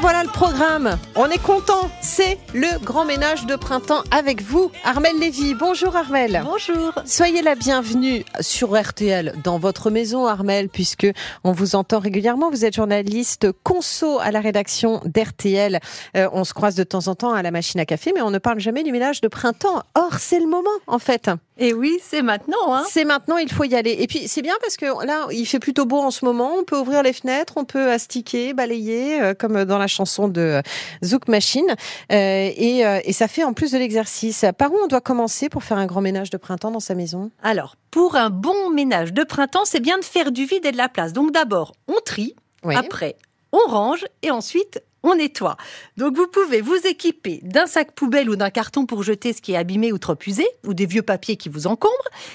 Et voilà le programme. On est content. C'est le grand ménage de printemps avec vous, Armel Lévy. Bonjour Armel. Bonjour. Soyez la bienvenue sur RTL dans votre maison, Armel, puisque on vous entend régulièrement. Vous êtes journaliste conso à la rédaction d'RTL. Euh, on se croise de temps en temps à la machine à café, mais on ne parle jamais du ménage de printemps. Or, c'est le moment, en fait. Et oui, c'est maintenant. Hein. C'est maintenant, il faut y aller. Et puis, c'est bien parce que là, il fait plutôt beau en ce moment. On peut ouvrir les fenêtres, on peut astiquer, balayer, euh, comme dans la chanson de Zouk Machine. Euh, et, euh, et ça fait en plus de l'exercice. Par où on doit commencer pour faire un grand ménage de printemps dans sa maison? Alors, pour un bon ménage de printemps, c'est bien de faire du vide et de la place. Donc d'abord, on trie, Oui. après, on range et ensuite, on nettoie. Donc vous pouvez vous équiper d'un sac poubelle ou d'un carton pour jeter ce qui est abîmé ou trop usé, ou des vieux papiers qui vous encombrent,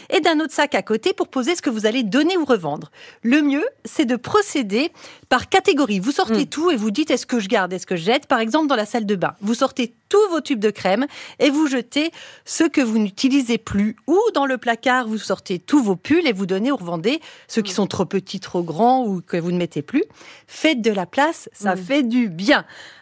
et d'un autre sac à côté pour poser ce que vous allez donner ou revendre. Le mieux, c'est de procéder par catégorie. Vous sortez Mm. tout et vous dites est-ce que je garde, est-ce que je jette? Par exemple, dans la salle de bain, vous sortez tous vos tubes de crème et vous jetez ceux que vous n'utilisez plus. Ou dans le placard, vous sortez tous vos pulls et vous donnez ou revendez ceux qui sont trop petits, trop grands ou que vous ne mettez plus. Faites de la place, ça Mm. fait du bien.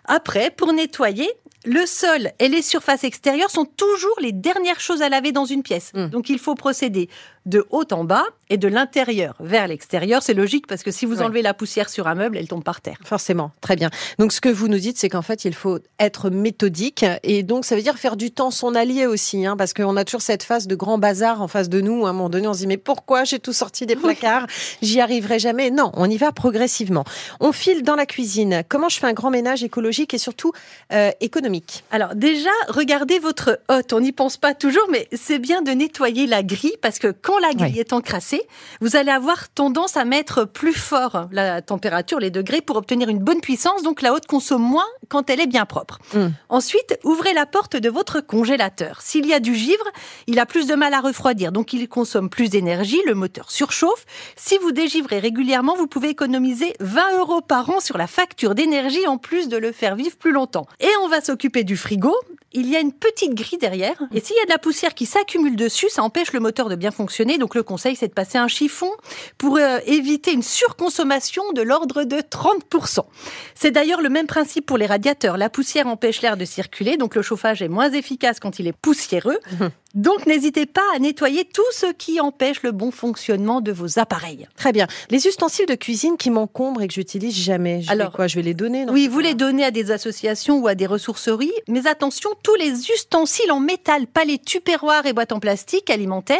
Après, pour nettoyer, le sol et les surfaces extérieures sont toujours les dernières choses à laver dans une pièce. Mm. Donc il faut procéder de haut en bas et de l'intérieur vers l'extérieur. C'est logique parce que si vous Ouais. enlevez la poussière sur un meuble, elle tombe par terre. Forcément, très bien. Donc ce que vous nous dites, c'est qu'en fait, il faut être méthodique et donc ça veut dire faire du temps son allié aussi, hein, parce qu'on a toujours cette phase de grand bazar en face de nous. À un moment donné, on se dit mais pourquoi j'ai tout sorti des placards? J'y arriverai jamais. Non, on y va progressivement. On file dans la cuisine. Comment je fais un grand ménage écologique et surtout euh, économique? Alors déjà, regardez votre hotte. On n'y pense pas toujours, mais c'est bien de nettoyer la grille parce que quand la grille est encrassée, vous allez avoir tendance à mettre plus fort la température, les degrés, pour obtenir une bonne puissance. Donc la hotte consomme moins quand elle est bien propre. Mm. Ensuite, ouvrez la porte de votre congélateur. S'il y a du givre, il a plus de mal à refroidir, donc il consomme plus d'énergie, le moteur surchauffe. Si vous dégivrez régulièrement, vous pouvez économiser 20 euros par an sur la facture d'énergie en plus de le faire vivre plus longtemps. Et on va s'occuper du frigo. Il y a une petite grille derrière. Et s'il y a de la poussière qui s'accumule dessus, ça empêche le moteur de bien fonctionner. Donc le conseil, c'est de passer un chiffon pour euh, éviter une surconsommation de l'ordre de 30%. C'est d'ailleurs le même principe pour les radiateurs. La poussière empêche l'air de circuler, donc le chauffage est moins efficace quand il est poussiéreux. Donc n'hésitez pas à nettoyer tout ce qui empêche le bon fonctionnement de vos appareils. Très bien. Les ustensiles de cuisine qui m'encombrent et que j'utilise jamais. Je Alors, quoi? Je vais les donner Oui, vous les donnez à des associations ou à des ressourceries, mais attention, tous les ustensiles en métal, pas les tupperwares et boîtes en plastique alimentaires,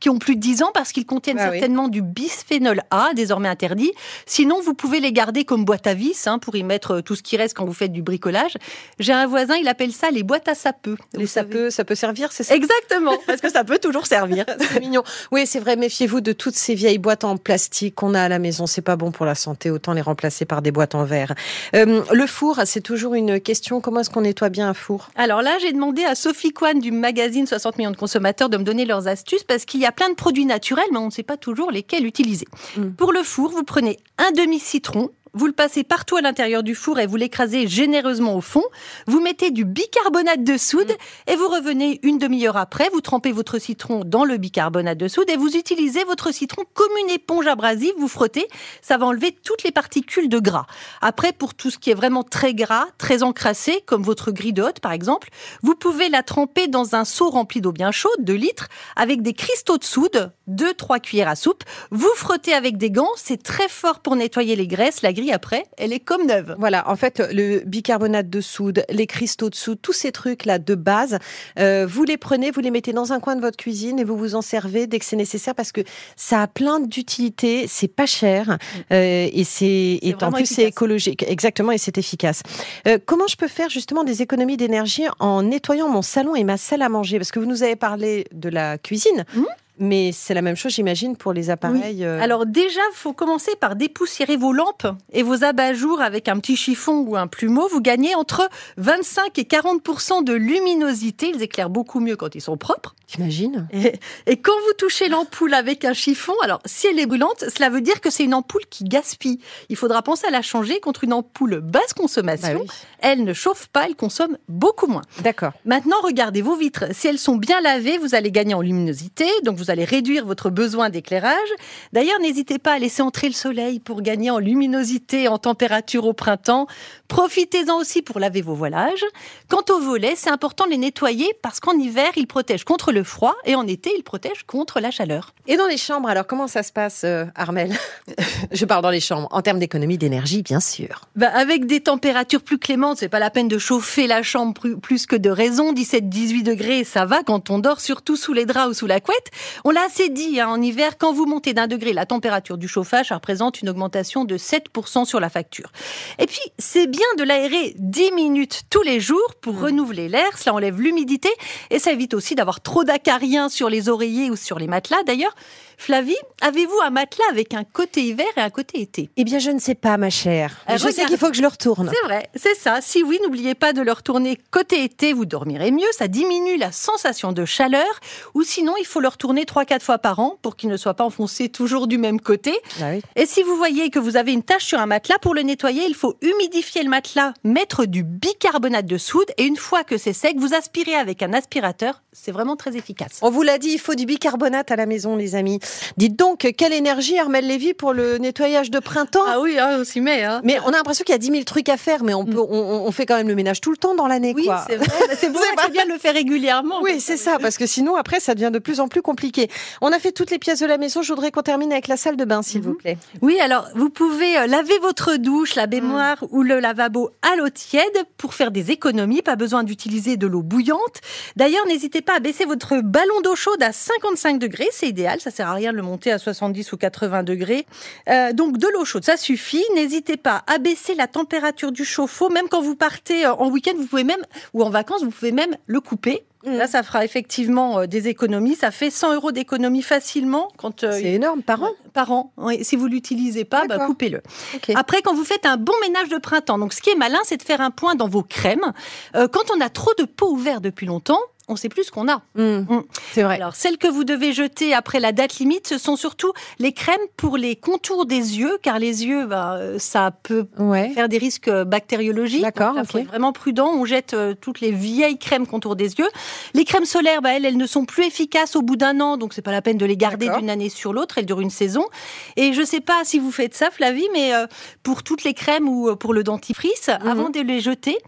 qui ont plus de 10 ans parce qu'ils contiennent Ah oui. certainement du bisphénol A, désormais interdit. Sinon, vous pouvez les garder comme boîte à vis, hein, pour y mettre tout ce qui reste quand vous faites du bricolage. J'ai un voisin, il appelle ça les boîtes à sapeux. Les Vous ça peut, servir, c'est ça? Exactement, parce que ça peut toujours servir. C'est mignon. Oui, c'est vrai. Méfiez-vous de toutes ces vieilles boîtes en plastique qu'on a à la maison. C'est pas bon pour la santé. Autant les remplacer par des boîtes en verre. Euh, le four, c'est toujours une question. Comment est-ce qu'on nettoie bien un four? Alors là, j'ai demandé à Sophie Kwan du magazine 60 millions de consommateurs de me donner leurs astuces parce qu'il y a plein de produits naturels, mais on ne sait pas toujours lesquels utiliser. Mm. Pour le four, vous prenez un demi-citron. Vous le passez partout à l'intérieur du four et vous l'écrasez généreusement au fond. Vous mettez du bicarbonate de soude et vous revenez une demi-heure après. Vous trempez votre citron dans le bicarbonate de soude et vous utilisez votre citron comme une éponge abrasive. Vous frottez. Ça va enlever toutes les particules de gras. Après, pour tout ce qui est vraiment très gras, très encrassé, comme votre grille de hotte par exemple, vous pouvez la tremper dans un seau rempli d'eau bien chaude, 2 litres, avec des cristaux de soude, 2-3 cuillères à soupe. Vous frottez avec des gants, c'est très fort pour nettoyer les graisses. La grille après, elle est comme neuve. Voilà, en fait, le bicarbonate de soude, les cristaux de soude, tous ces trucs-là de base, euh, vous les prenez, vous les mettez dans un coin de votre cuisine et vous vous en servez dès que c'est nécessaire parce que ça a plein d'utilités, c'est pas cher euh, et c'est en plus c'est écologique, exactement, et c'est efficace. Euh, comment je peux faire justement des économies d'énergie en nettoyant mon salon et ma salle à manger? Parce que vous nous avez parlé de la cuisine. Mhm. Mais c'est la même chose, j'imagine, pour les appareils. euh, Alors déjà, il faut commencer par dépoussiérer vos lampes et vos abat-jours avec un petit chiffon ou un plumeau. Vous gagnez entre 25 et 40 de luminosité. Ils éclairent beaucoup mieux quand ils sont propres. T'imagines Et, et quand vous touchez l'ampoule avec un chiffon, alors si elle est brûlante, cela veut dire que c'est une ampoule qui gaspille. Il faudra penser à la changer contre une ampoule basse consommation. Bah oui. Elle ne chauffe pas, elle consomme beaucoup moins. D'accord. Maintenant, regardez vos vitres. Si elles sont bien lavées, vous allez gagner en luminosité. Donc, vous vous allez réduire votre besoin d'éclairage. D'ailleurs, n'hésitez pas à laisser entrer le soleil pour gagner en luminosité et en température au printemps. Profitez-en aussi pour laver vos voilages. Quant aux volets, c'est important de les nettoyer parce qu'en hiver, ils protègent contre le froid et en été, ils protègent contre la chaleur. Et dans les chambres, alors comment ça se passe, euh, Armel Je parle dans les chambres, en termes d'économie d'énergie, bien sûr. Bah, avec des températures plus clémentes, c'est pas la peine de chauffer la chambre plus que de raison. 17-18 degrés, ça va quand on dort, surtout sous les draps ou sous la couette. On l'a assez dit, hein, en hiver, quand vous montez d'un degré la température du chauffage, ça représente une augmentation de 7% sur la facture. Et puis, c'est bien de l'aérer 10 minutes tous les jours pour mmh. renouveler l'air. Cela enlève l'humidité et ça évite aussi d'avoir trop d'acariens sur les oreillers ou sur les matelas. D'ailleurs, Flavie, avez-vous un matelas avec un côté hiver et un côté été? Eh bien, je ne sais pas, ma chère. Euh, je sais qu'il faut que je le retourne. C'est vrai, c'est ça. Si oui, n'oubliez pas de le retourner côté été, vous dormirez mieux. Ça diminue la sensation de chaleur. Ou sinon, il faut le retourner 3-4 fois par an pour qu'il ne soit pas enfoncé toujours du même côté. Ah et si vous voyez que vous avez une tache sur un matelas, pour le nettoyer, il faut humidifier le matelas, mettre du bicarbonate de soude et une fois que c'est sec, vous aspirez avec un aspirateur. C'est vraiment très efficace. On vous l'a dit, il faut du bicarbonate à la maison, les amis. Dites donc, quelle énergie, Armel Lévy, pour le nettoyage de printemps Ah oui, hein, on s'y met. Hein. Mais on a l'impression qu'il y a 10 000 trucs à faire, mais on, peut, on, fait quand même le ménage tout le temps dans l'année. Oui, c'est vrai. C'est bien de le faire régulièrement. Oui, c'est ça, parce que sinon, après, ça devient de plus en plus compliqué. On a fait toutes les pièces de la maison. Je voudrais qu'on termine avec la salle de bain, s'il vous mhm. plaît. Oui, alors, vous pouvez euh, laver votre douche, la baignoire ou le lavabo à l'eau tiède pour faire des économies. Pas besoin d'utiliser de l'eau bouillante. D'ailleurs, n'hésitez pas à baisser votre ballon d'eau chaude à 55 degrés. C'est idéal. Ça sert à rien le monter à 70 ou 80 degrés. Euh, donc de l'eau chaude, ça suffit. N'hésitez pas à baisser la température du chauffe-eau. Même quand vous partez euh, en week-end, vous pouvez même, ou en vacances, vous pouvez même le couper. Mm. Là, ça fera effectivement euh, des économies. Ça fait 100 euros d'économie facilement. quand C'est énorme par an. Par an. Si vous l'utilisez pas, bah, coupez-le. Après, quand vous faites un bon ménage de printemps, donc ce qui est malin, c'est de faire un point dans vos crèmes. quand on a trop de peau ouverte depuis longtemps, on sait plus ce qu'on a. Mmh. Mmh. C'est vrai. Alors, celles que vous devez jeter après la date limite, ce sont surtout les crèmes pour les contours des yeux, car les yeux, bah, ça peut faire des risques bactériologiques. D'accord. Il faut être vraiment prudent. On jette euh, toutes les vieilles crèmes contours des yeux. Les crèmes solaires, bah, elles, elles ne sont plus efficaces au bout d'un an, donc c'est pas la peine de les garder d'une année sur l'autre. Elles durent une saison. Et je sais pas si vous faites ça, Flavie, mais euh, pour toutes les crèmes ou euh, pour le dentifrice, mmh. avant de les jeter,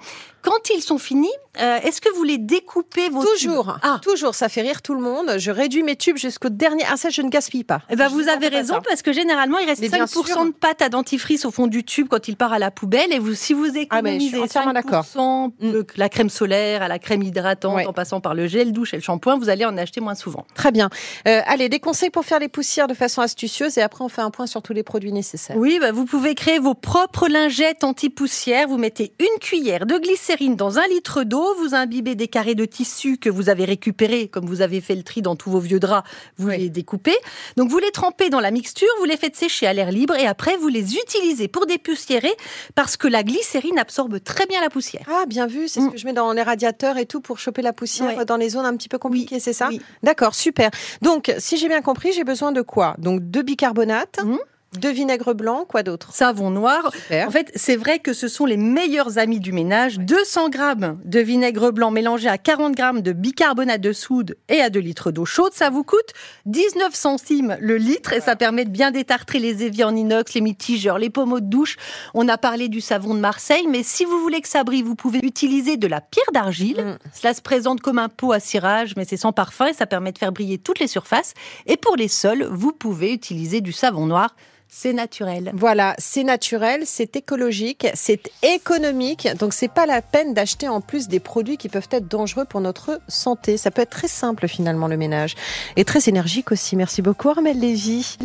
quand ils sont finis, euh, est-ce que vous les découpez vos Toujours, ah. toujours. Ça fait rire tout le monde. Je réduis mes tubes jusqu'au dernier. Ah ça, je ne gaspille pas. Eh ben, vous avez raison parce que généralement, il reste 5% de pâte à dentifrice au fond du tube quand il part à la poubelle. Et vous, si vous ah, économisez ah, 5% mm. la crème solaire à la crème hydratante en passant par le gel douche et le shampoing, vous allez en acheter moins souvent. Très bien. Euh, allez, des conseils pour faire les poussières de façon astucieuse et après on fait un point sur tous les produits nécessaires. Oui, bah, vous pouvez créer vos propres lingettes anti-poussière. Vous mettez une cuillère de glycérine dans un litre d'eau, vous imbibez des carrés de tissu que vous avez récupérés, comme vous avez fait le tri dans tous vos vieux draps, vous les découpez. Donc vous les trempez dans la mixture, vous les faites sécher à l'air libre et après vous les utilisez pour dépoussiérer parce que la glycérine absorbe très bien la poussière. Ah, bien vu, c'est ce mm. que je mets dans les radiateurs et tout pour choper la poussière dans les zones un petit peu compliquées, c'est ça D'accord, super. Donc, si j'ai bien compris, j'ai besoin de quoi? Donc, de bicarbonate. Mm. De vinaigre blanc, quoi d'autre? Savon noir. En fait, c'est vrai que ce sont les meilleurs amis du ménage. 200 grammes de vinaigre blanc mélangé à 40 grammes de bicarbonate de soude et à 2 litres d'eau chaude. Ça vous coûte 19 centimes le litre et ça permet de bien détartrer les éviers en inox, les mitigeurs, les pommeaux de douche. On a parlé du savon de Marseille, mais si vous voulez que ça brille, vous pouvez utiliser de la pierre d'argile. Mm. Cela se présente comme un pot à cirage, mais c'est sans parfum et ça permet de faire briller toutes les surfaces. Et pour les sols, vous pouvez utiliser du savon noir c'est naturel. Voilà, c'est naturel, c'est écologique, c'est économique. Donc c'est pas la peine d'acheter en plus des produits qui peuvent être dangereux pour notre santé. Ça peut être très simple finalement le ménage et très énergique aussi. Merci beaucoup Armel Lévy.